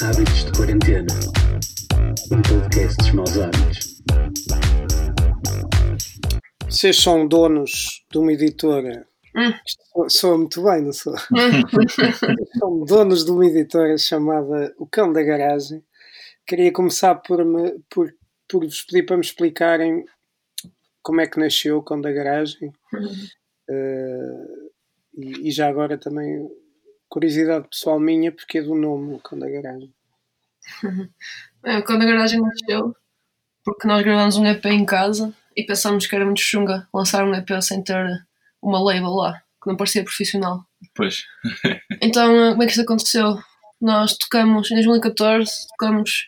Hábitos de Quarentena. Um podcast dos maus hábitos. Vocês são donos de uma editora. Hum. Sou, sou muito bem, não sou? são donos de uma editora chamada O Cão da Garagem. Queria começar por, me, por, por vos pedir para me explicarem como é que nasceu o Cão da Garagem. Eh, e, e já agora também curiosidade pessoal minha, porque é do nome O Cão da Garagem. É, quando a garagem nasceu, porque nós gravamos um EP em casa e pensámos que era muito chunga lançar um EP sem ter uma label lá, que não parecia profissional. Pois. Então, eh, como é que isto aconteceu? Nós tocamos, em 2014, tocamos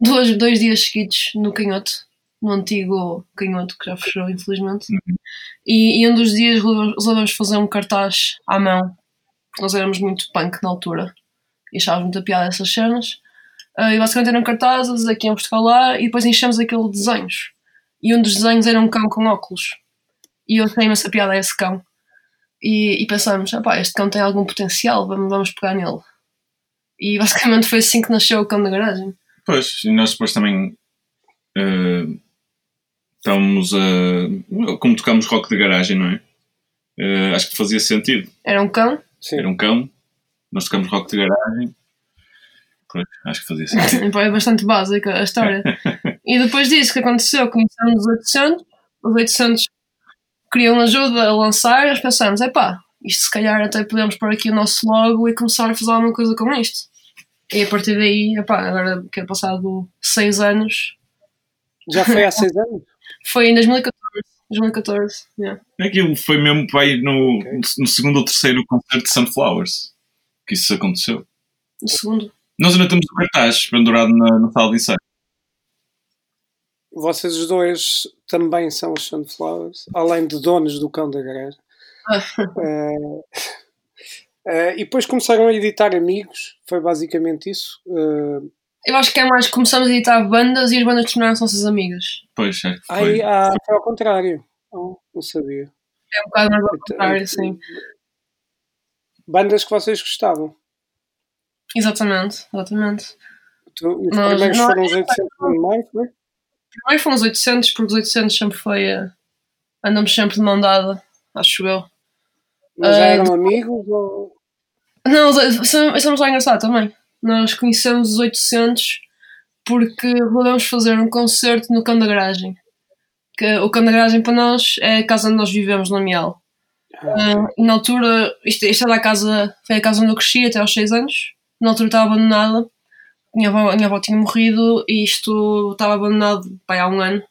dois, dois dias seguidos no Canhoto, no antigo Canhoto, que já fechou, infelizmente. E, e um dos dias resolvemos fazer um cartaz à mão, nós éramos muito punk na altura e achávamos muita piada essas cenas. Ah, e basicamente eram cartazes aqui em Portugal lá e depois enchemos aquele de desenhos. E um dos desenhos era um cão com óculos. E eu achei imensa piada a esse cão. E, e pensamos, "Epá, este cão tem algum potencial, vamos, vamos pegar nele. E basicamente foi assim que nasceu o cão da garagem. Pois, e nós depois também eh, estávamos a. Como tocámos rock de garagem, não é? Eh, acho que fazia sentido. Era um cão, Sim. Era um cão, nós tocámos rock de garagem. Pois, acho que fazia sentido. É bastante básica a história. e depois disso, que aconteceu? Começamos os 800, os 800 queriam ajuda a lançar, nós pensamos, epá, isto se calhar até podemos pôr aqui o nosso logo e começar a fazer alguma coisa com isto. E a partir daí, epá, agora que é passado 6 anos, Já foi há seis anos? foi em 2014. 2014, yeah. Aquilo foi mesmo pai no, Ok. no segundo ou terceiro concerto de Sunflowers que isso aconteceu. O segundo. Nós ainda temos o cartaz pendurado na, na sala de ensaio. Vocês os dois também são os Sunflowers, além de donos do Cão da Garagem. Eh, eh, e depois começaram a editar amigos, foi basicamente isso. Eh, Eu acho que é mais começamos a editar bandas e as bandas tornaram-se nossas amigas. Pois, é que aí foi. ah, foi ao contrário. Oh, não sabia. É um bocado mais ao Então, contrário, sim. Bandas que vocês gostavam. Exatamente, exatamente. Tu- Os Nós- primeiros nós- foram os 800 de maio, foi? Primeiro foram os 800, porque os 800 sempre foi. eh, andamos sempre de mão dada, acho eu. Mas já Ah, eram amigos ou... Não, os- isso é isso é muito engraçado também. Nós conhecemos os 800 porque resolvemos fazer um concerto no Cão da Garagem. Que, o Cão da Garagem para nós é a casa onde nós vivemos no Amial. Ah, e na altura, isto, isto era a casa, foi a casa onde eu cresci até aos 6 anos. Na altura estava abandonada. Minha avó, minha avó tinha morrido e isto estava abandonado pai, há um ano.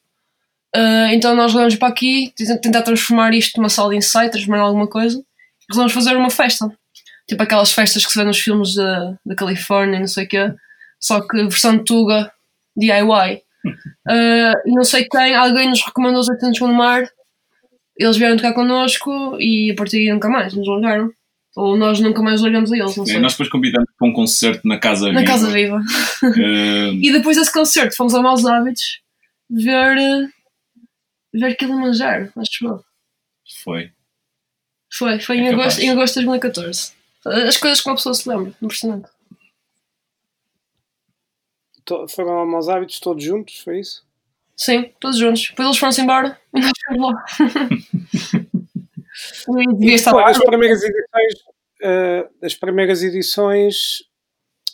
Ah, então nós viemos para aqui tent- tentar transformar isto numa sala de ensaio, transformar em alguma coisa. Resolvemos fazer uma festa. Tipo aquelas festas que se vê nos filmes da, da Califórnia, não sei o quê. Só que versão de Tuga, DIY. Ah, e não sei quem, alguém nos recomendou os 800 no mar. Eles vieram tocar connosco e a partir daí nunca mais nos largaram. Ou nós nunca mais largamos a eles, não sei. E nós depois convidamos para um concerto na Casa Na Viva. Casa Viva. Eh, E depois desse concerto fomos ao Maus Hábitos ver, eh, ver Kilimanjaro, acho eu. foi. Foi, foi É em, agosto, em agosto de 2014. As coisas que uma pessoa se lembra, impressionante. To- Foram ao maus hábitos todos juntos, foi isso? Sim, todos juntos. Depois eles foram-se embora e nós ficamos lá. e devia estar lá. As primeiras edições, eh, as primeiras edições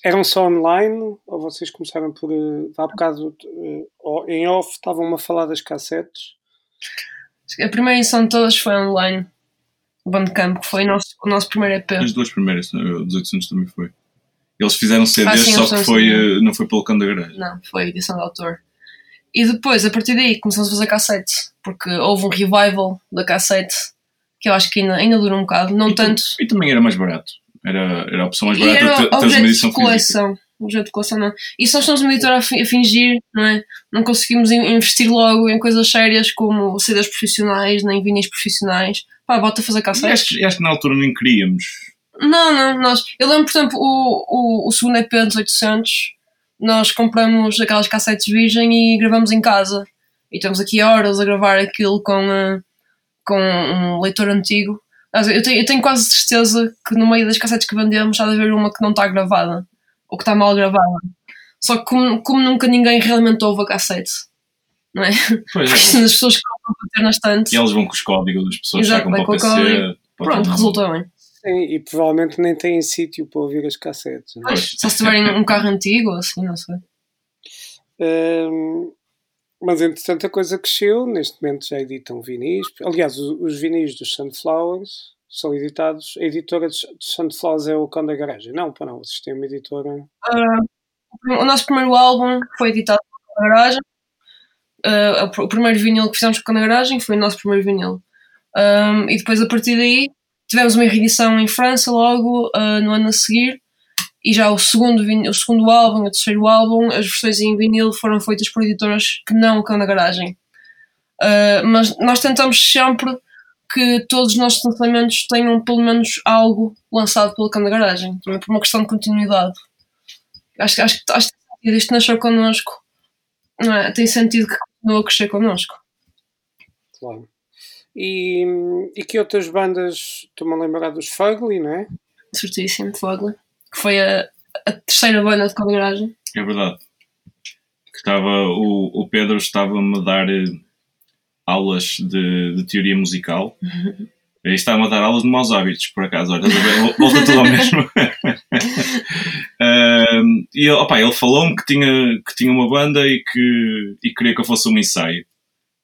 eram só online ou vocês começaram por eh, há bocado ou em off estavam a falar das cassetes? A primeira edição de todas foi online. O Bandcamp, que foi o nosso, o nosso primeiro EP. As duas primeiras, dos 800 também foi. Eles fizeram CDs, Ah, sim, só que foi, eh, não foi pelo cão da garagem. Não, foi edição de autor. E depois, a partir daí, começamos a fazer cassete. Porque houve um revival da cassete que eu acho que ainda, ainda dura um bocado. Não E, tanto. e também era mais barato. Era, era a opção mais E barata era de ter- teres uma de edição física. coleção. De coleção, não. E se nós somos uma editora a, fi- a fingir, não é? Não conseguimos in- investir logo em coisas sérias como CDs profissionais, nem vinis profissionais. Pá, bota a fazer cassetes. e acho que na altura nem queríamos. Não, não, nós. Eu lembro, por exemplo, o, o, o segundo EP dos 800, nós compramos aquelas cassetes virgem e gravamos em casa. E estamos aqui horas a gravar aquilo com, eh, com um leitor antigo. Eu tenho, eu tenho quase certeza que no meio das cassetes que vendemos há de haver uma que não está gravada ou que está mal gravada. Só que como, como nunca ninguém realmente ouve a cassete, não é? Pois é. As pessoas que compram para ter na estante. E eles vão com os códigos das pessoas Exato, para o com o PC. Pronto, resulta bem. Sim, e provavelmente nem têm sítio para ouvir as cassetes. não é? Pois, só se tiverem um carro antigo ou assim, não sei. Hum, mas entretanto a coisa cresceu, neste momento já editam vinis. Aliás, os, os vinis dos Sunflowers são editados. A editora dos, dos Sunflowers é o Cão da Garagem. Não, para não, vocês têm uma editora. O nosso primeiro álbum foi editado na garagem. Uh, o primeiro vinil que fizemos com a garagem foi o nosso primeiro vinil. Um, e depois a partir daí tivemos uma reedição em França logo uh, no ano a seguir. E já o segundo, o segundo álbum, o terceiro álbum, as versões em vinil foram feitas por editoras que não o Cão da Garagem. Uh, mas nós tentamos sempre que todos os nossos lançamentos tenham pelo menos algo lançado pelo Cão da Garagem, também por uma questão de continuidade. Acho, que- acho, que- acho que tem sentido. isto nasceu connosco, não é? tem sentido que continue a crescer connosco. Claro. E, e que outras bandas, estou-me a lembrar dos Fugly, não é? Certíssimo, Fogler, que foi a, a terceira banda de Cão da Garagem. É verdade. Que estava, o, o Pedro estava-me a dar eh, aulas de, de teoria musical. E estava-me a dar aulas de maus hábitos, por acaso. Olha, volta tudo ao mesmo. Ahm, e ele, opa, ele falou-me que tinha, que tinha uma banda e que e queria que eu fosse um ensaio.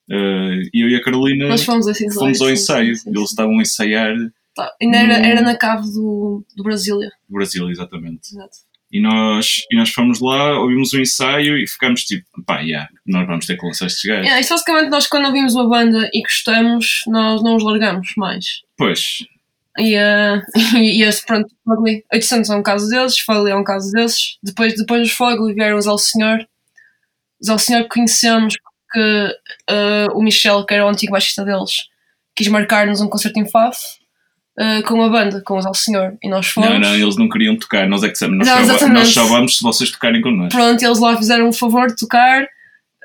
E eu e a Carolina Nós fomos assim, fomos ao ensaio. Eles estavam a ensaiar Tá, Ainda era, no- era na cave do, do Brasília. Brasil, exatamente. Exato. E nós, e nós fomos lá, ouvimos o ensaio e ficámos tipo, pá, yeah, nós vamos ter que lançar estes gajos. Yeah, isto basicamente nós quando ouvimos uma banda e gostamos, nós não os largamos mais. Pois, E, eh, e esse, pronto, Fogly 800 é um caso desses, Fogly é um caso desses. Depois, depois dos Fogly vieram os El Senhor. Os El Senhor que conhecemos porque eh, o Michel, que era o antigo baixista deles, quis marcar-nos um concerto em Faf eh, com a banda, com os El Senhor. E nós fomos. não, não, eles não queriam tocar, nós é que dissemos, nós, Não, só, nós só vamos se vocês tocarem connosco. Pronto, eles lá fizeram o favor de tocar.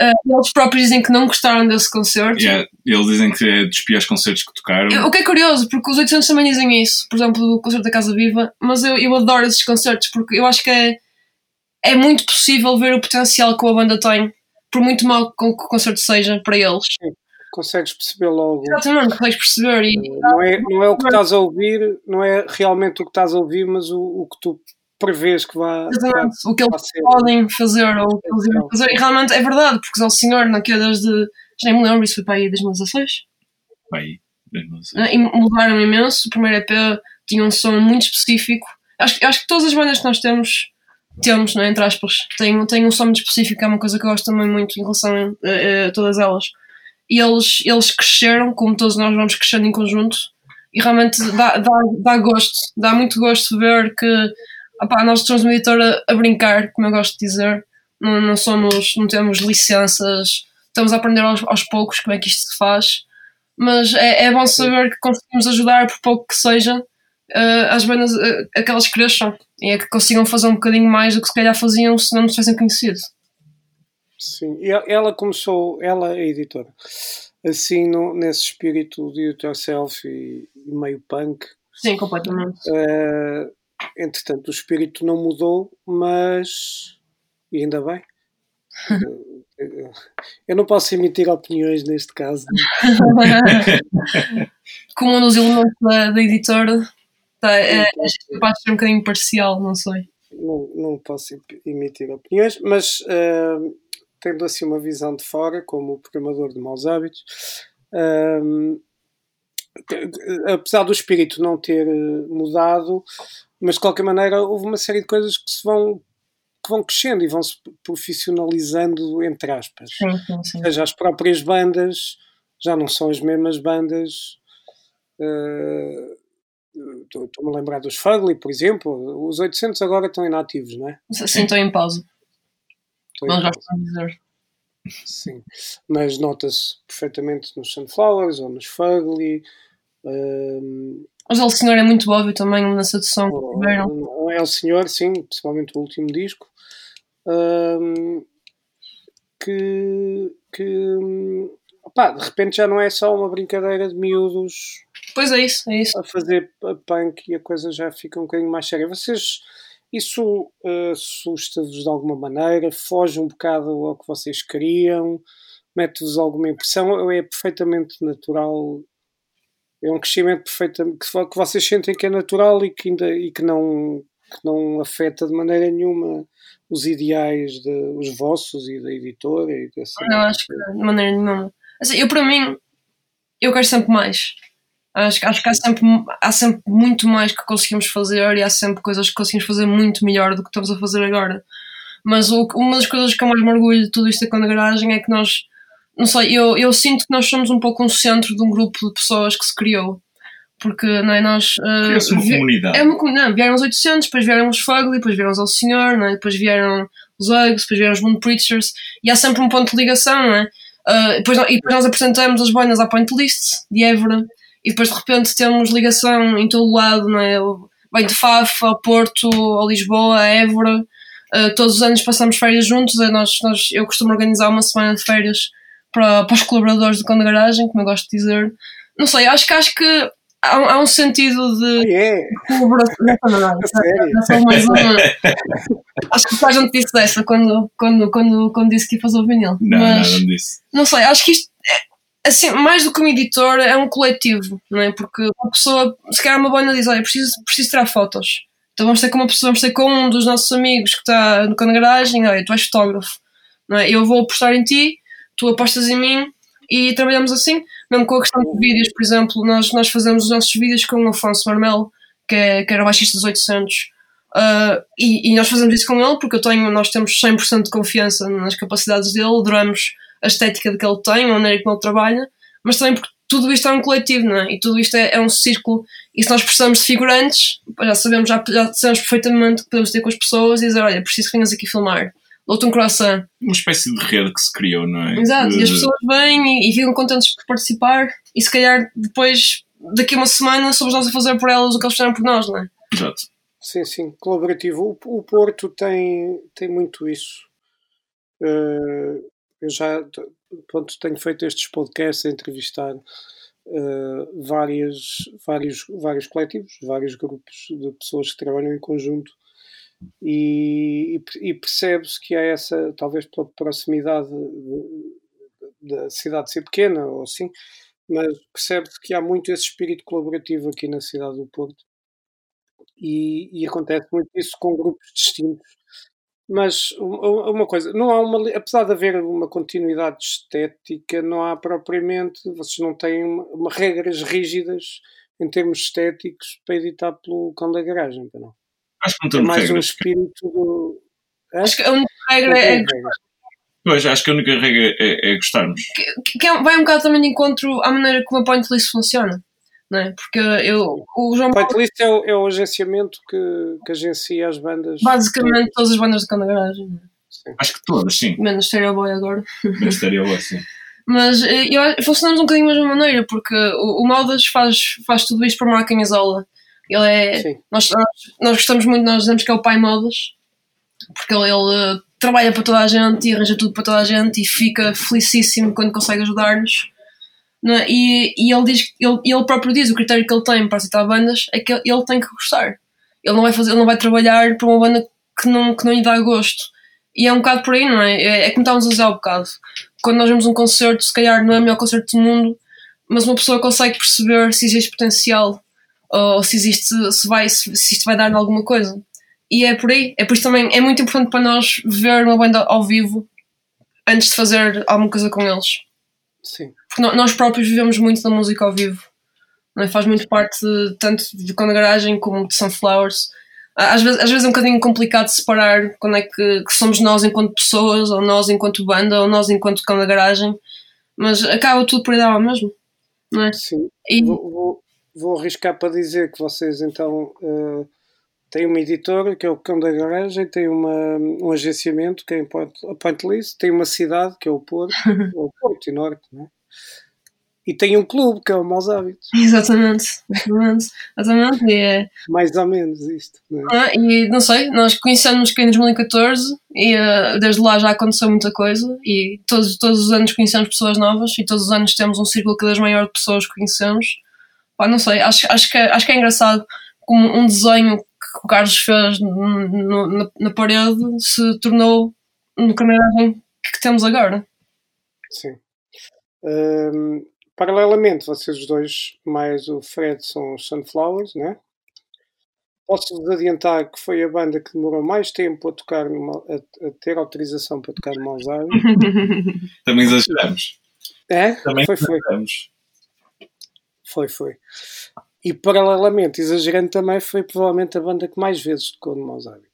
Eh, eles próprios dizem que não gostaram desse concerto. Yeah, eles dizem que é dos piores concertos que tocaram. O que é curioso, porque os 800 também dizem isso, por exemplo, do concerto da Casa Viva, mas eu, eu adoro esses concertos porque eu acho que é, é muito possível ver o potencial que a banda tem, por muito mal que o concerto seja para eles. Consegues perceber logo. Exatamente, consegues perceber. E, Não é, não é o que estás a ouvir, não é realmente o que estás a ouvir, mas o, o que tu prevês que vai, exatamente, o que eles ser. podem fazer ou o que eles irão fazer. E realmente é verdade, porque o senhor, naquele desde. Já nem me lembro, isso foi para aí 2016. Vai, não sei. né, e mudaram imenso. O primeiro EP tinha um som muito específico. Acho, acho que todas as bandas que nós temos, temos, né, entre aspas, têm, têm um som muito específico, é uma coisa que eu gosto também muito em relação a, a todas elas. E eles, eles cresceram, como todos nós vamos crescendo em conjunto, e realmente dá, dá, dá gosto, dá muito gosto ver que opá, nós somos uma editora a brincar, como eu gosto de dizer, não, não somos, não temos licenças, estamos a aprender aos, aos poucos como é que isto se faz mas é, é bom saber que conseguimos ajudar, por pouco que seja, as bandas eh, a que elas cresçam e a que consigam fazer um bocadinho mais do que se calhar faziam se não nos tivessem conhecido. Sim, ela- começou, ela é a editora, assim no, nesse espírito de it yourself e, e meio punk. Sim, completamente. Eh, entretanto, o espírito não mudou, mas e ainda bem. Eu não posso emitir opiniões neste caso. Como um dos elementos da, da editora, tá, é, é capaz de ser um bocadinho parcial, não sei. não, não posso em- emitir opiniões, mas eh, tendo assim uma visão de fora, como programador de maus hábitos, te- apesar do espírito não ter eh, mudado, mas de qualquer maneira houve uma série de coisas que se vão que vão crescendo e vão se profissionalizando entre aspas. Sim, sim, sim. Ou seja, as próprias bandas já não são as mesmas bandas. eh, Estou-me a lembrar dos Fugly, por exemplo. Os 800 agora estão inativos, não é? Sim, estou em pausa. Estão Mas inativos, gosto de dizer. Sim. Mas nota-se perfeitamente nos Sunflowers ou nos Fugly. ehm, Mas o senhor é muito óbvio também, a de som que ou- tiveram. é o Senhor, sim, principalmente o último disco. ehm, que, que hum, Opá, de repente já não é só uma brincadeira de miúdos Pois é isso, é isso. a fazer p- punk e a coisa já fica um bocadinho mais séria. Vocês, isso eh, assusta-vos de alguma maneira? Foge um bocado ao que vocês queriam? Mete-vos alguma impressão? Ou é perfeitamente natural? É um crescimento perfeitamente que vocês sentem que é natural e que, ainda, e que, não, que não afeta de maneira nenhuma os ideais de, os vossos e da editora e dessa Não, acho que de maneira nenhuma. Assim, eu, para mim, eu quero sempre mais. Acho, que- acho que há sempre, há sempre muito mais que conseguimos fazer e há sempre coisas que conseguimos fazer muito melhor do que estamos a fazer agora. Mas o- uma das coisas que eu mais me orgulho de tudo isto aqui na garagem é que nós, não sei, eu, eu sinto que nós somos um pouco um centro de um grupo de pessoas que se criou. Porque, não é, nós... Cria-se uma comunidade. é uma comunidade. Vieram os 800, depois vieram os Fugly, depois vieram os El Senhor, não é? depois vieram os Uggs, depois vieram os Moon Preachers, e há sempre um ponto de ligação, não é? Ah, depois, e depois nós apresentamos as boinas à Point List, de Évora, e depois de repente temos ligação em todo o lado, não é? Vem de Faf, ao Porto, a Lisboa, a Évora. Ah, todos os anos passamos férias juntos, é, nós, nós, eu costumo organizar uma semana de férias para, para os colaboradores do Cão da Garagem, como eu gosto de dizer. Não sei, acho que acho que há, um- há um sentido de Ah, é? colaboração. Não, não, não. Acho que a gente disse dessa quando, quando, quando, quando disse que ia fazer o vinil. Não, Mas nada me disse. não sei, acho que isto assim, mais do que um editor, é um coletivo, não é? Porque uma pessoa, se calhar uma boina diz, olha, preciso, preciso tirar fotos. Então vamos ter com uma pessoa, vamos ter com um dos nossos amigos que está no da garagem, olha, tu és fotógrafo, não é? Eu vou apostar em ti, tu apostas em mim e trabalhamos assim. Mesmo com a questão de vídeos, por exemplo, nós, nós fazemos os nossos vídeos com o Afonso Marmel, que, é, que era baixista dos 800. Uh, e, e nós fazemos isso com ele porque eu tenho, nós temos 100% de confiança nas capacidades dele, adoramos a estética de que ele tem, a maneira como ele trabalha, mas também porque tudo isto é um coletivo, não é? E tudo isto é, é um círculo. E se nós precisamos de figurantes, já sabemos, já, já sabemos perfeitamente que podemos ter com as pessoas e dizer: Olha, preciso que venhas aqui filmar. Dou-te um croissant. Uma espécie de rede que se criou, não é? Exato, e as pessoas vêm e, e ficam contentes de participar, e se calhar depois, daqui a uma semana, somos nós a fazer por elas o que eles fizeram por nós, não é? Exato. Sim, sim, colaborativo. O, o Porto tem, tem muito isso. Eh, eu já pronto, tenho feito estes podcasts a entrevistar eh, várias, vários, vários coletivos, vários grupos de pessoas que trabalham em conjunto e, e per- percebe-se que há essa, talvez pela proximidade de- da cidade ser pequena ou assim, mas percebe-se que há muito esse espírito colaborativo aqui na cidade do Porto e, e acontece muito isso com grupos distintos. Mas uma coisa, não há uma, apesar de haver uma continuidade estética, não há propriamente, vocês não têm uma, uma regras rígidas em termos estéticos para editar pelo cão da garagem, não. Acho que não É temos mais um regras. espírito do. Acho que a única regra é tem. Pois, acho que a única regra é, é gostarmos. que, que é- vai um bocado também de encontro à maneira como a point list funciona, é? Porque eu, o João Paulo, é o, é o agenciamento que, que agencia as bandas. basicamente todas as bandas de cão da garagem, é? Acho que todas, sim. menos Stereo Boy agora. Ministério assim. Mas eh, eu, funcionamos um bocadinho da mesma maneira, porque o, o Modas faz, faz tudo isto para uma camisola. Ele é. Sim. Nós, nós, nós gostamos muito, nós dizemos que é o pai Modas, porque ele, ele, eh, trabalha para toda a gente e arranja tudo para toda a gente e fica felicíssimo quando consegue ajudar-nos. É? E, e ele diz ele, ele próprio diz o critério que ele tem para aceitar bandas é que ele, ele tem que gostar. Ele não vai fazer, ele não vai trabalhar para uma banda que não, que não lhe dá gosto. E é um bocado por aí, não é? É, é como estávamos a dizer há um bocado. Quando nós vemos um concerto, se calhar não é o melhor concerto do mundo, mas uma pessoa consegue perceber se existe potencial ou se existe, se, vai, se, se isto vai dar alguma coisa. E é por aí. É por isso também é muito importante para nós ver uma banda ao vivo antes de fazer alguma coisa com eles. Sim. Porque nós próprios vivemos muito da música ao vivo. É? Faz muito parte tanto de Cão da Garagem como de Sunflowers. Á- Às vezes, às vezes é um bocadinho complicado separar quando é que, que somos nós enquanto pessoas, ou nós enquanto banda, ou nós enquanto Cão da Garagem. Mas acaba tudo por ir ao mesmo. Não é? Sim. E, Vou, vou, vou arriscar para dizer que vocês então eh, têm uma editora que é o Cão da Garagem, têm uma, um agenciamento que é a Point List, tem uma cidade que é o Porto, o Porto e Norte, não é? E tem um clube que é o Maus Hábitos. Exatamente, exatamente, exatamente. E, é, Mais ou menos isto. Não é? ah, e não sei, nós conhecemos que em 2014 e ah, desde lá já aconteceu muita coisa e todos, todos os anos conhecemos pessoas novas e todos os anos temos um círculo cada vez maior de pessoas que conhecemos. Pá, não sei, acho, acho, que, é- acho que é engraçado como um desenho o Carlos fez no- na, na parede se tornou no caminhagem que temos agora. Sim. Ahm, paralelamente, vocês os dois, mais o Fred, são os Sunflowers, né? Posso-vos adiantar que foi a banda que demorou mais tempo a tocar, numa, a, a ter autorização para tocar no Hábitos. Também exageramos. É? Também Foi, foi. exageramos. Foi, foi. E paralelamente, exagerando também, foi provavelmente a banda que mais vezes tocou no Maus Hábitos.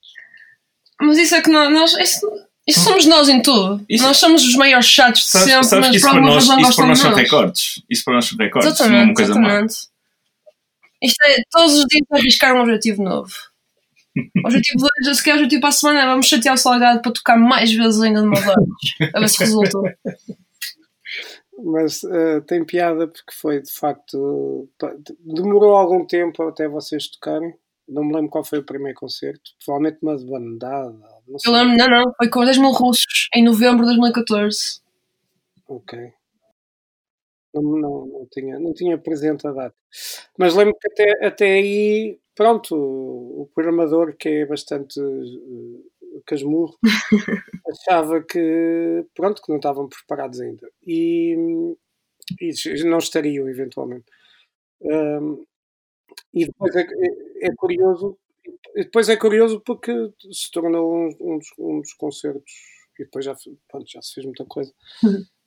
Mas isso é que nós. nós isso, isso somos nós em tudo. Isso- nós somos os maiores chatos de Sabes, sempre, sabes mas isso por para alguma nós, razão isso para nós são recordes. Isso para nós são recordes. não é Exatamente, uma coisa má. exatamente. Isto é todos os dias arriscar um objetivo novo. Objetivo de hoje, se quer o objetivo para a semana, é vamos chatear o Salgado para tocar mais vezes ainda de meus olhos. A ver se resulta. Mas eh, tem piada porque foi de facto. Demorou algum tempo até vocês tocarem. Não me lembro qual foi o primeiro concerto. Provavelmente uma de bandada. Não sei. Eu lembro, não, não, foi com os 10 mil russos em novembro de 2014. Ok. Não, não, não, tinha, não tinha presente a data. Mas lembro que até, até aí, pronto, o, o programador, que é bastante uh, casmurro, achava que, pronto, que não estavam preparados ainda. E, e não estariam, eventualmente. Um, e depois é, é, curioso, depois é curioso porque se tornou um, um, dos, um dos concertos, e depois já, pronto, já se fez muita coisa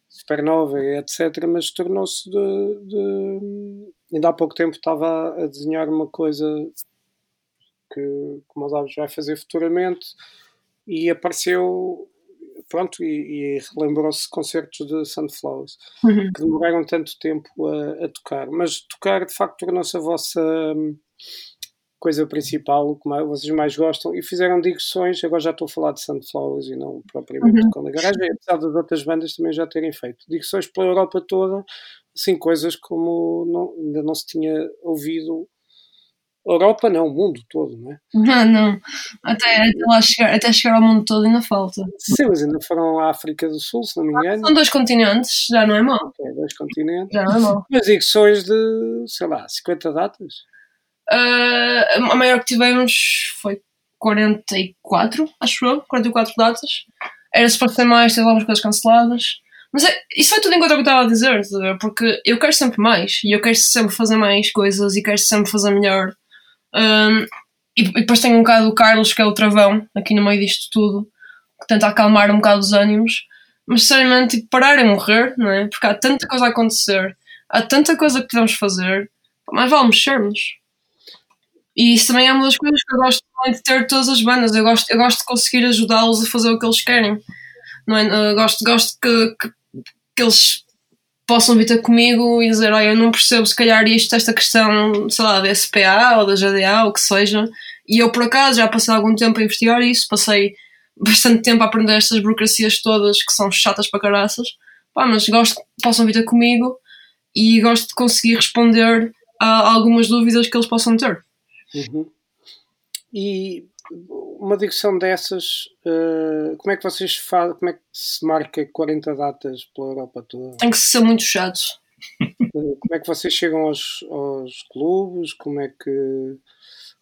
supernova, etc. Mas tornou-se de, de, Ainda há pouco tempo estava a desenhar uma coisa que, como os aves vai fazer futuramente e apareceu. Pronto, e, e relembrou-se concertos de Sunflowers Uhum. que demoraram tanto tempo a, a tocar. Mas tocar de facto tornou-se a vossa hum, coisa principal, o que mais- vocês mais gostam, e fizeram digressões. Agora já estou a falar de Sunflowers e não propriamente Uhum. de Conda Garagem, apesar das outras bandas também já terem feito digressões pela Europa toda, assim, coisas como não- ainda não se tinha ouvido. Europa não, o mundo todo, não é? Não, não. Até, até lá chegar, até chegar ao mundo todo ainda falta. Sim, mas ainda foram à África do Sul, se não me engano, São dois continentes, já não é que é dois continentes. Já não é mau. Mas digressões de, sei lá, 50 datas. Ah, a maior que tivemos foi 44, acho eu, 44 datas. Era suposto ter mais, teve algumas coisas canceladas. Mas é, isso vai tudo em contra o que eu estava a dizer, porque eu quero sempre mais e eu quero sempre fazer mais coisas e quero sempre fazer melhor. Ahm, e, e depois tem um bocado o Carlos, que é o travão, aqui no meio disto tudo, que tenta acalmar um bocado os ânimos. Mas sinceramente, tipo, parar é morrer, não é? Porque há tanta coisa a acontecer, há tanta coisa que podemos fazer, mais vale mexermos. E isso também é uma das coisas que eu gosto muito de ter todas as bandas. Eu gosto, eu gosto de conseguir ajudá-los a fazer o que eles querem. Não é? Eu gosto, gosto que, que, que eles possam vir ter comigo e dizer: Olha, eu não percebo se calhar isto, esta questão, sei lá, da SPA ou da GDA, ou o que seja. E eu, por acaso, já passei algum tempo a investigar isso, passei bastante tempo a aprender estas burocracias todas que são chatas para caraças. Pá, mas gosto que possam vir ter comigo e gosto de conseguir responder a algumas dúvidas que eles possam ter. Uhum. E uma digressão dessas, eh, como é que vocês fazem, como é que se marca 40 datas pela Europa toda? Tem que ser muito chato. Eh, Como é que vocês chegam aos, aos clubes? Como é que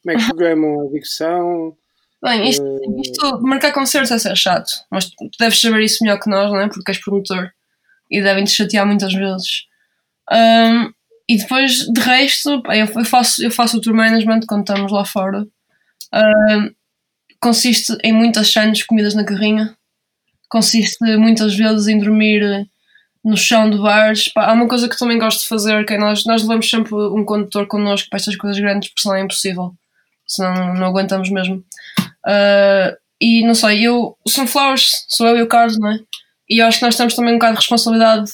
como é que programam a digressão? Bem, isto, Eh, isto marcar concertos é ser chato, mas tu deves saber isso melhor que nós, não é? Porque és promotor e devem-te chatear muitas vezes. Ahm, e depois, de resto, eu faço, eu faço o tour management quando estamos lá fora. Ahm, consiste em muitas sandes comidas na carrinha, consiste muitas vezes em dormir eh, no chão de bares. Pá, há uma coisa que também gosto de fazer, que é nós, nós levamos sempre um condutor connosco para estas coisas grandes, porque senão é impossível, senão não aguentamos mesmo. Uh, e não sei, eu, Sunflowers sou eu e o Carlos, não é? E acho que nós temos também um bocado de responsabilidade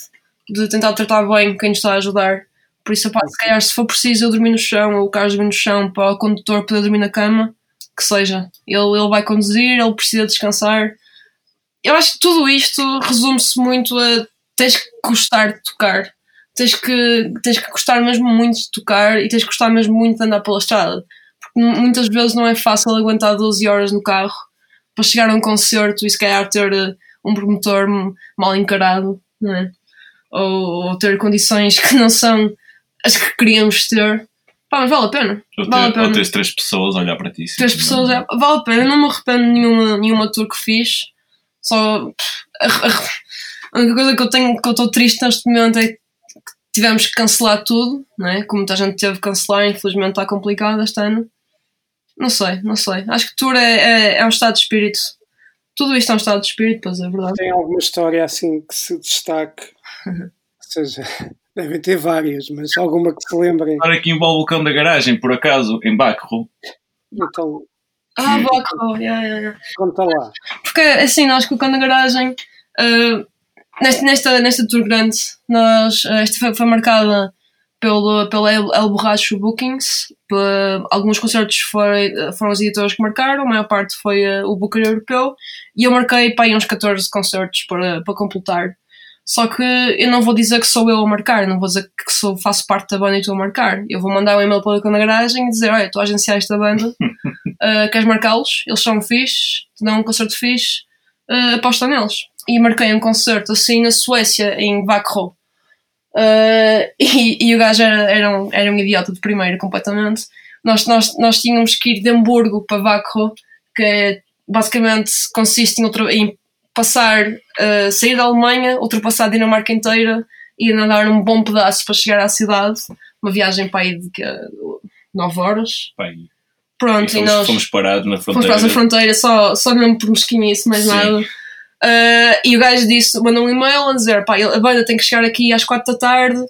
de tentar tratar bem quem nos está a ajudar. Por isso, pá, se calhar, se for preciso eu dormir no chão ou o Carlos dormir no chão para o condutor poder dormir na cama, que seja. Ele, ele vai conduzir, ele precisa descansar. Eu acho que tudo isto resume-se muito a tens que gostar de tocar. tens que, tens que gostar mesmo muito de tocar e tens que gostar mesmo muito de andar pela estrada. Porque muitas vezes não é fácil aguentar 12 horas no carro para chegar a um concerto e se calhar ter eh, um promotor mal encarado, não é? Ou, ou ter condições que não são as que queríamos ter. Pá, mas vale a pena. Ou, vale a ter, pena. ou teres três pessoas a olhar para ti. Três pessoas, é, vale a pena. Eu não me arrependo de nenhuma, nenhuma tour que fiz. Só. A, a, a única coisa que eu tenho, que eu estou triste neste momento é que tivemos que cancelar tudo, não é? Como muita gente teve que cancelar, infelizmente está complicado este ano. Não sei, não sei. Acho que tour é, é, é um estado de espírito. Tudo isto é um estado de espírito, pois é verdade. Tem alguma história assim que se destaque? Ou seja, devem ter várias, mas alguma que se lembrem. Agora que envolve o cão da garagem, por acaso, em Bacro. Então, Ah, Baco, yeah, yeah, yeah. conta lá. Porque assim, nós colocando a garagem, uh, nesta, nesta, nesta tour grande, nós, uh, esta foi, foi marcada pelo, pela El, El Borracho Bookings. Alguns concertos foi, foram os editores que marcaram, a maior parte foi uh, o Booker Europeu. E eu marquei para aí uns 14 concertos para, para completar. Só que eu não vou dizer que sou eu a marcar, não vou dizer que sou, faço parte da banda e estou a marcar. Eu vou mandar um e-mail para o na garagem e dizer: Olha, estou a agenciar esta banda, uh, queres marcá-los? Eles são fixe, te dão um concerto fixe, uh, aposta neles. E marquei um concerto assim na Suécia, em Vakro. Uh, e, e o gajo era, era, um, era um idiota de primeiro, completamente. Nós, nós, nós tínhamos que ir de Hamburgo para Vakro, que é, basicamente consiste em, outra, em passar, uh, sair da Alemanha, ultrapassar a Dinamarca inteira e nadar um bom pedaço para chegar à cidade. Uma viagem para aí de que, 9 horas. Pronto, e, fomos, nós fomos parados na fomos fronteira. para a fronteira só, só mesmo por mesquinhice, mais Sim. nada. Uh, e o gajo disse, mandou um e-mail a dizer: pá, a banda tem que chegar aqui às 4 da tarde,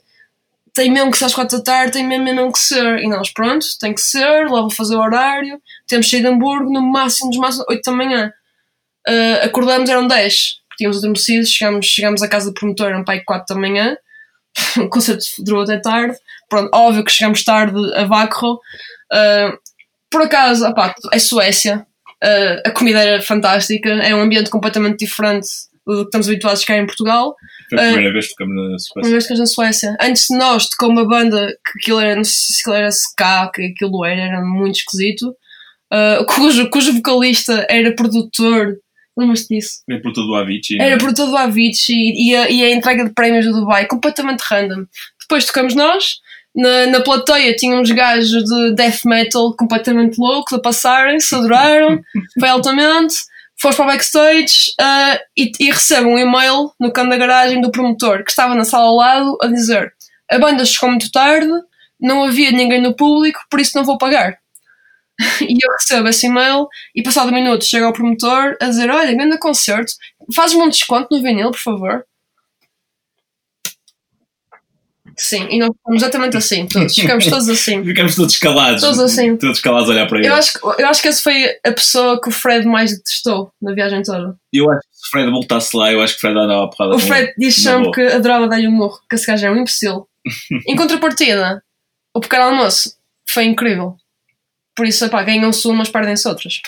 tem mesmo que ser às 4 da tarde, tem mesmo, mesmo que ser. E nós, pronto, tem que ser, lá vou fazer o horário. Temos saído de Hamburgo, no máximo dos máximos 8 da manhã. Uh, acordamos, eram 10, porque tínhamos adormecido, chegámos, chegámos à casa do promotor, eram pai 4 da manhã. o concerto durou até tarde. Pronto, óbvio que chegamos tarde a Vacro. Uh, por acaso, opá, é Suécia, uh, a comida era fantástica, é um ambiente completamente diferente do que estamos habituados cá em Portugal. Foi a primeira vez que tocamos na Suécia. Uma vez que na Suécia. Antes de nós, tocou uma banda que aquilo era, não sei se aquilo era ska, que aquilo era, era muito esquisito, uh, cujo, cujo vocalista era produtor. Lembras-te disso? Nem por todo o Avicii. Era não é? produtor do Avicii e, a, e a entrega de prémios do Dubai, completamente random. Depois tocamos nós, na, na plateia tínhamos gajos de death metal completamente loucos a passarem, se adoraram, foi altamente. Fomos para o backstage uh, e, e recebo um e-mail no canto da garagem do promotor que estava na sala ao lado a dizer: A banda chegou muito tarde, não havia ninguém no público, por isso não vou pagar. e eu recebo esse e-mail e passado um minuto chega o promotor a dizer: Olha, grande concerto, faz-me um desconto no vinil, por favor. Sim, e nós ficamos exatamente assim, todos, ficamos todos assim. Ficamos todos calados. Todos assim. Todos calados a olhar para ele. Eu acho, que- eu acho que essa foi a pessoa que o Fred mais detestou na viagem toda. Eu acho que se o Fred voltasse lá, eu acho que o Fred dava a porrada O Fred diz na sempre que adorava dar-lhe um morro, que esse gajo é um imbecil. em contrapartida, o pequeno almoço foi incrível. Por isso, pá, ganham-se umas, perdem-se outras.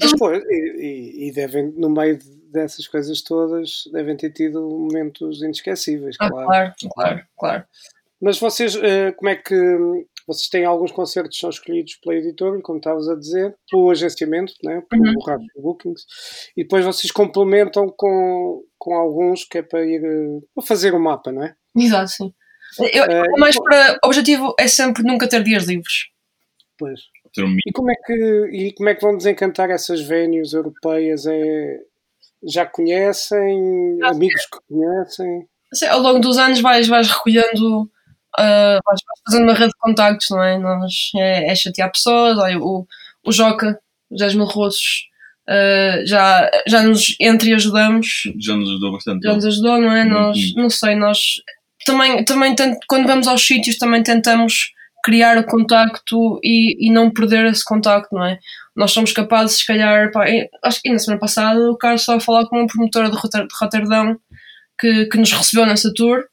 Mas, pô, e, e- devem, no meio dessas coisas todas, devem ter tido momentos inesquecíveis, Ah, claro. claro, claro, claro. Mas vocês, eh, como é que. Vocês têm alguns concertos que são escolhidos pela editora, como estavas a dizer, pelo agenciamento, né? pelo Uhum. borracho bookings, e depois vocês complementam com, com alguns que é para ir eh, para fazer o mapa, não é? Exato, sim. Eu, Eh, mais para, o objetivo é sempre nunca ter dias livres. Pois. Ter um E como é que e como é que vão desencantar essas venues europeias? É, já conhecem? Amigos que conhecem? Assim, ao longo dos anos vais, vais recolhendo, ah, vais, vais fazendo uma rede de contactos, não é? Nós, é, é chatear pessoas, olha, o, o Joca, os 10 mil rossos, ah, já, já nos entreajudamos, Já nos ajudou bastante. já nos ajudou, não é? Uhum. Nós, não sei, nós também, também quando vamos aos sítios também tentamos criar o contacto e, e não perder esse contacto, não é? Nós somos capazes, se calhar, pá, acho que na semana passada o Carlos estava a falar com uma promotora de, Rotter- de Roterdão que, que nos recebeu nessa tour.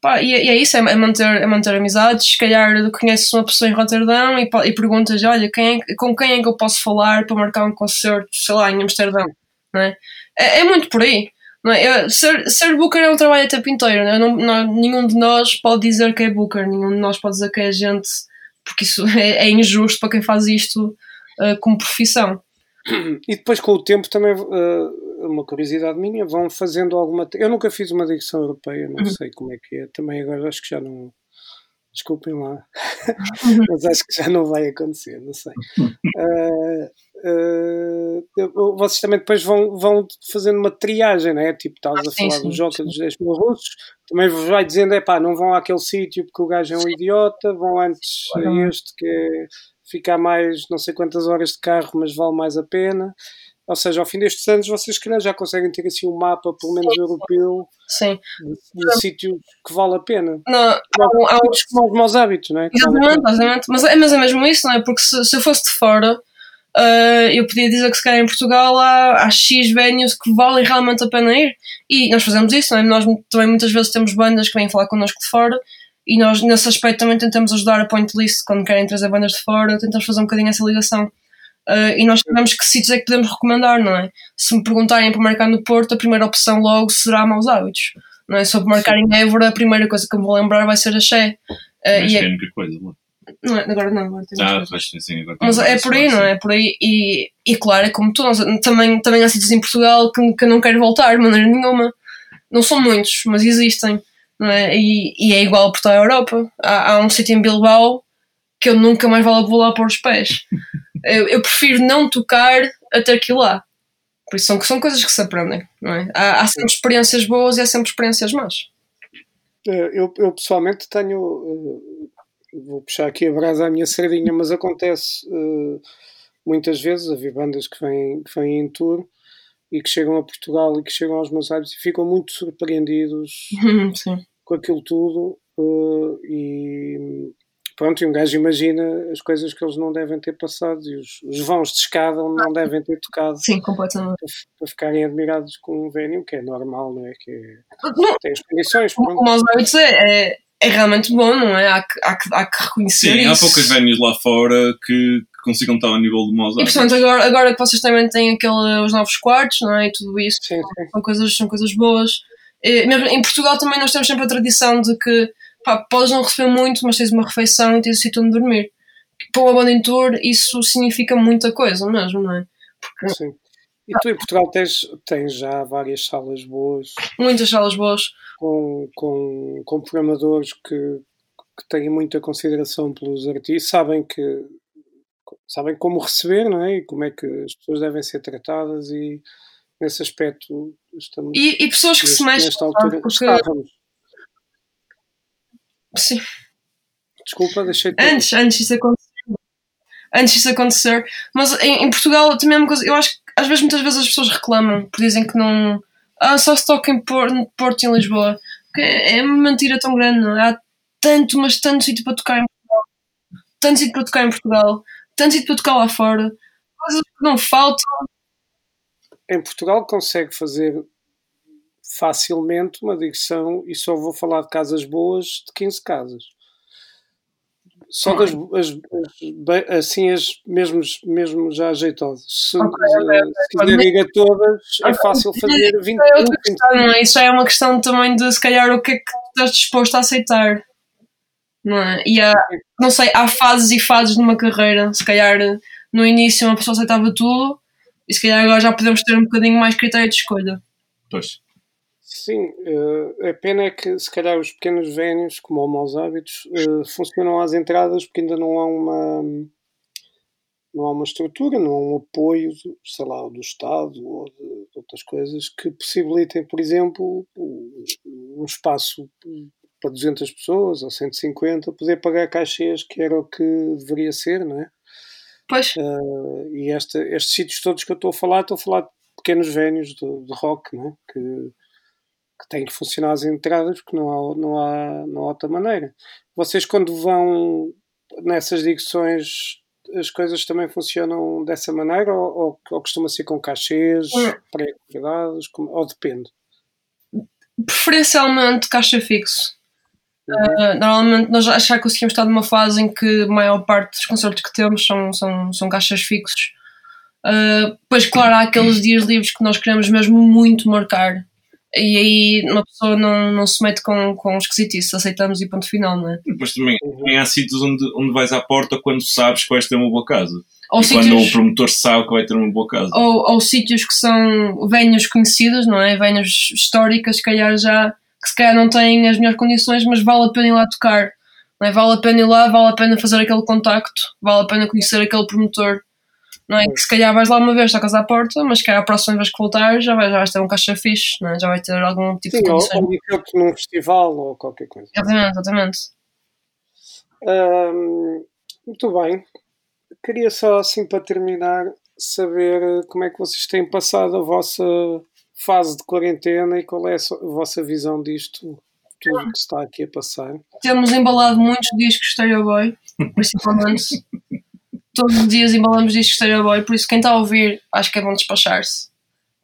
Pá, e, é- e é isso, é, é manter, é manter amizades. Se calhar conheces uma pessoa em Roterdão e, e perguntas: olha, quem é- com quem é que eu posso falar para marcar um concerto, sei lá, em Amsterdão? Não é? É, é muito por aí. Não é? Eu, ser, ser Booker é um trabalho a tempo inteiro. Não, é? não, não, nenhum de nós pode dizer que é Booker, nenhum de nós pode dizer que é gente, porque isso é, é injusto para quem faz isto uh, como profissão. E depois com o tempo também, uh, uma curiosidade minha, vão fazendo alguma. Eu nunca fiz uma dicção europeia, não uhum. sei como é que é. Também agora acho que já não Desculpem lá, uhum. mas acho que já não vai acontecer, não sei. Uh, uh, vocês também depois vão, vão fazendo uma triagem, não é? Tipo, estavas ah, a falar sim, dos jogos dos 10 mil russos, também vos vai dizendo, é pá, não vão àquele sítio porque o gajo é um idiota, vão antes a este que é ficar mais não sei quantas horas de carro, mas vale mais a pena. Ou seja, ao fim destes anos vocês calhar já conseguem ter assim um mapa, pelo menos sim. europeu, sim. de, de sítios que vale a pena. Não, há, há uns maus hábitos, não é? Exatamente, exatamente. Mas, é, mas é mesmo isso, não é? Porque se, se eu fosse de fora, uh, eu podia dizer que se calhar em Portugal há, há X venues que valem realmente a pena ir. E nós fazemos isso, não é? Nós também muitas vezes temos bandas que vêm falar connosco de fora e nós nesse aspecto também tentamos ajudar a Point List quando querem trazer bandas de fora, tentamos fazer um bocadinho essa ligação. Uh, e nós sabemos que sítios é que podemos recomendar, não é? Se me perguntarem para marcar no Porto, a primeira opção logo será Maus Hábitos. Não é? Se eu marcar em Évora, a primeira coisa que eu me vou lembrar vai ser a Xé. Uh, Mas e é a única coisa, não não é? Agora não, agora ah, pois, sim, agora Mas é por aí, não é? é? Por aí. E, e claro, é como tu, também, também há sítios em Portugal que, que eu não quero voltar de maneira nenhuma. Não são muitos, mas existem. Não é? E, e é igual por toda a Europa. Há, há um sítio em Bilbao que eu nunca mais vou lá pôr os pés. eu, eu, prefiro não tocar até que lá. Por isso são, são coisas que se aprendem, não é? Há, há sempre experiências boas e há sempre experiências más. Eh, eu, eu pessoalmente tenho. Vou puxar aqui a brasa à minha sardinha, mas acontece uh, muitas vezes. Havia bandas que vêm, que vêm em tour e que chegam a Portugal e que chegam aos meus olhos e ficam muito surpreendidos com aquilo tudo. Uh, e pronto, e um gajo imagina as coisas que eles não devem ter passado e os, os vãos de escada não devem ter tocado. Sim, completamente. Para, para ficarem admirados com um venue, que é normal, não é? Que é, tem as condições. Pronto. Como aos hábitos é, é, é, realmente bom, não é? Há que, há que, há que reconhecer Sim, isso. há poucas venues lá fora que, que consigam estar ao nível do Mozart. E portanto, agora, agora que vocês também têm aquele, os novos quartos, não é? E tudo isso, sim, sim. São, coisas, são coisas boas. E, mesmo em Portugal também nós temos sempre a tradição de que pá, podes não receber muito, mas tens uma refeição e tens o sítio onde dormir. Para uma banda em tour, isso significa muita coisa mesmo, não é? Porque... Sim. E tu em Portugal tens, tens já várias salas boas. Muitas salas boas. Com, com, com programadores que, que têm muita consideração pelos artistas, sabem que sabem como receber, não é? E como é que as pessoas devem ser tratadas e nesse aspecto estamos. E, e pessoas que neste, se mexem. Nesta altura, porque... estávamos Sim. Desculpa, deixei de Antes, antes disso acontecer. Antes disso acontecer. Mas em, em Portugal também é uma coisa. Eu acho que às vezes, muitas vezes as pessoas reclamam, porque dizem que não. Ah, só se toca em Porto, Porto e em Lisboa. É uma mentira tão grande, não é? Há tanto, mas tanto sítio para tocar em Portugal. Tanto sítio para tocar em Portugal. Tanto sítio para tocar lá fora. Coisas que não faltam. Em Portugal consegue fazer facilmente uma digressão e só vou falar de casas boas de 15 casas. Só das as, as, assim as mesmos, mesmo já ajeitosas. Se, okay, se todas, é fácil fazer 20 é Isso já é uma questão também de se calhar o que é que estás disposto a aceitar. Não é? E há, não sei, há fases e fases numa carreira. Se calhar no início uma pessoa aceitava tudo e se calhar agora já podemos ter um bocadinho mais critério de escolha. Pois. Sim, uh, a pena é que se calhar os pequenos vénios, como o Maus Hábitos, uh, funcionam às entradas porque ainda não há uma não há uma estrutura, não há um apoio, sei lá, do Estado ou de, de outras coisas que possibilitem, por exemplo, um espaço para 200 pessoas ou 150 poder pagar caixas que era o que deveria ser, não é? Pois. Uh, e esta, estes sítios todos que eu estou a falar, estou a falar de pequenos vénios de, de rock, não é? Que, que têm que funcionar as entradas porque não há, não há, não há outra maneira. Vocês quando vão nessas digressões as coisas também funcionam dessa maneira ou, ou, ou costuma ser com cachês, hum. pré-convidados, ou depende? Preferencialmente caixa fixo. Uh, normalmente nós já conseguimos estar numa fase em que a maior parte dos concertos que temos são, são, são caixas fixos. Uh, pois claro, há aqueles dias livres que nós queremos mesmo muito marcar E aí uma pessoa não, não se mete com, com esquisitice, aceitamos e ponto final, não é? Mas também, Uhum. também há sítios onde, onde vais à porta quando sabes que vais ter uma boa casa. Ou E quando sítios, o promotor sabe que vai ter uma boa casa. ou, ou sítios que são venhos conhecidos, não é? Venhos históricas, se calhar já, que se calhar não têm as melhores condições, mas vale a pena ir lá tocar. Não é? Vale a pena ir lá, vale a pena fazer aquele contacto, vale a pena conhecer aquele promotor. Não é? Que se calhar vais lá uma vez, tocas à porta, mas se calhar a próxima vez que voltar já vais, já vais ter um caixa fixe, não é? já vai ter algum tipo Sim, de ou, condições. ou meteu-te num festival ou qualquer coisa. Exatamente, exatamente. Muito bem. Queria só, assim, para terminar, saber como é que vocês têm passado a vossa fase de quarentena e qual é a vossa visão disto, tudo que está aqui a passar. Temos embalado muitos discos Stereo Boy, principalmente. Todos os dias embalamos discos Stereo Boy, por isso quem está a ouvir acho que é bom despachar-se.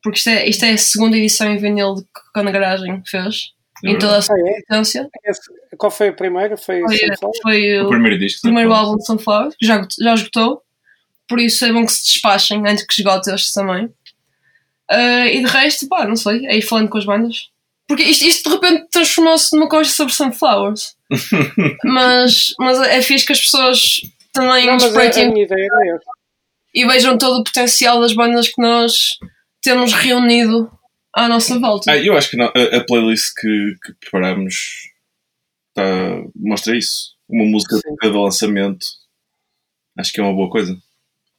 Porque isto é, isto é a segunda edição em vinil de que a na garagem fez. É em toda a sua Ah, é? existência. Esse- qual foi a primeira? Foi, Foi, foi O o primeiro disco. primeiro álbum de Sunflower, que já, já esgotou. Por isso é bom que se despachem antes que esgote este também. Ah, e de resto, pá, não sei, é ir falando com as bandas. Porque isto, isto de repente transformou-se numa coisa sobre Sunflowers. mas, mas é fixe que as pessoas também Não, a, espreitem a era essa. e vejam todo o potencial das bandas que nós temos reunido à nossa volta. Ah, eu acho que não, a, a playlist que, que preparamos tá, mostra isso. Uma música Sim. de cada lançamento. Acho que é uma boa coisa.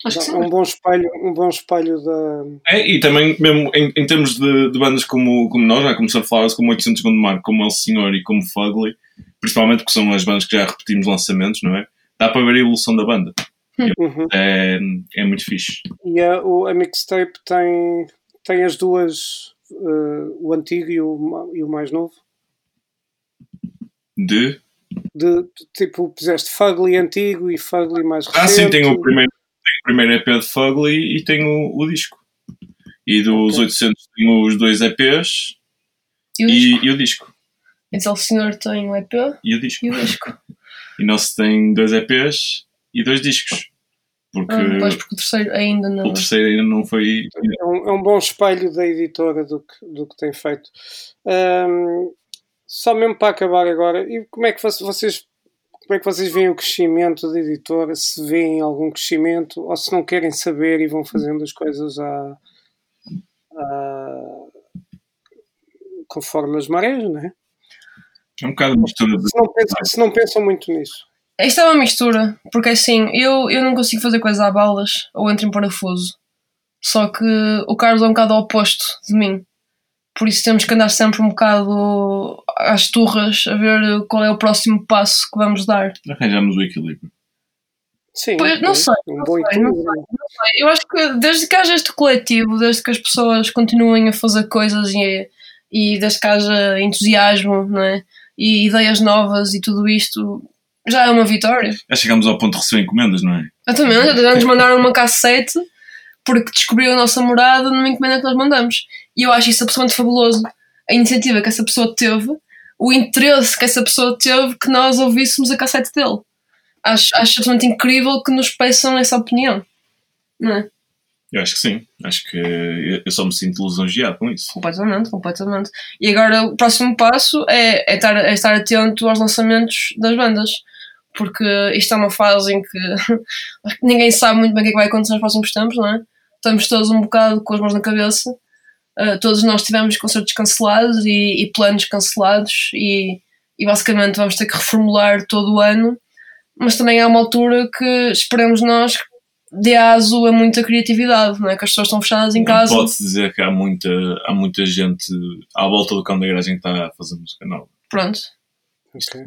Acho que sim. Um bom espelho, um bom espelho da. É, e também, mesmo em, em termos de, de bandas como, como nós, não é? como Sunflowers, como 800 Segundo Mar, como El Senhor e como Fugly, principalmente porque são as bandas que já repetimos lançamentos, não é? Dá para ver a evolução da banda. Uhum. É, é muito fixe. E a, o, a mixtape tem, tem as duas, eh, o antigo e o, e o mais novo. De. De, de, tipo, puseste Fugly antigo e Fugly mais recente. Ah, sim, tem o primeiro, tem o primeiro EP de Fugly e tem o, o disco. E dos Ok. 800 tem os dois EPs E o disco? e, e o disco. Então o senhor tem o EP E o disco. e o disco. E nós tem dois EPs e dois discos. Porque Ah, pois, porque o terceiro ainda não. o terceiro ainda não foi. É um, é um bom espelho da editora do que, do que tem feito. Ahm, só mesmo para acabar agora, e como é que vo- vocês como é que vocês veem o crescimento da editora? Se veem algum crescimento ou se não querem saber e vão fazendo as coisas à, à- conforme as marés, não é? É um bocado mistura de. Se não, pensam, se não pensam muito nisso. Isto é uma mistura, porque assim, eu, eu não consigo fazer coisas à balas ou entro em parafuso. Só que o Carlos é um bocado oposto de mim. Por isso temos que andar sempre um bocado às turras a ver qual é o próximo passo que vamos dar. Arranjamos o equilíbrio. Sim, Pois, não sei, um não bom sei, não equilíbrio. Eu acho que desde que haja este coletivo, desde que as pessoas continuem a fazer coisas e, e desde que haja entusiasmo não é? E ideias novas e tudo isto, já é uma vitória. Já chegamos ao ponto de receber encomendas, não é? Exatamente, já nos mandaram uma cassete porque descobriu a nossa morada numa encomenda que nós mandamos. E eu acho isso absolutamente fabuloso. A iniciativa que essa pessoa teve, o interesse que essa pessoa teve que nós ouvíssemos a cassete dele. Acho, acho absolutamente incrível que nos peçam essa opinião. Não é? Eu acho que sim. Acho que eu só me sinto lisonjeado com isso. Completamente, completamente. E agora o próximo passo é, é, estar, é estar atento aos lançamentos das bandas. Porque isto é uma fase em que ninguém sabe muito bem o que é que vai acontecer nos próximos tempos, não é? Estamos todos um bocado com as mãos na cabeça. Uh, todos nós tivemos concertos cancelados e, e planos cancelados e, e basicamente vamos ter que reformular todo o ano. Mas também há uma altura que esperemos nós dê aso a muita criatividade, não é? Que as pessoas estão fechadas em casa. Pode-se dizer que há muita, há muita gente à volta do cão da garagem que está a fazer música nova. Pronto. Ok.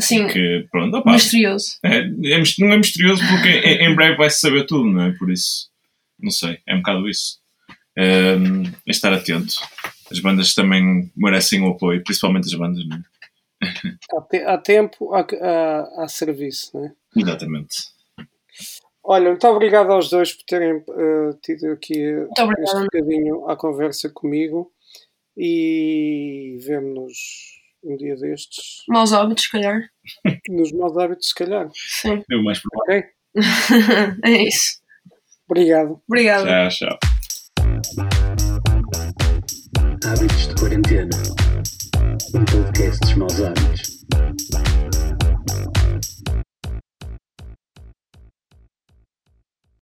Assim, Que, pronto, opá, misterioso. é, é não é misterioso porque em, em breve vai-se saber tudo, não é? Por isso, não sei, é um bocado isso. Ehm, é estar atento. As bandas também merecem o apoio, principalmente as bandas, não é? Há, te- há tempo, há, há, há serviço, não é? Exatamente. Olha, muito obrigado aos dois por terem eh, tido aqui este bocadinho à conversa comigo e vemo-nos um dia destes Maus hábitos, se calhar. nos maus hábitos, se calhar. Sim. É o mais provável. Ok? é isso. Obrigado. Obrigada. Tchau, tchau. Hábitos de Quarentena. Um podcast dos maus hábitos.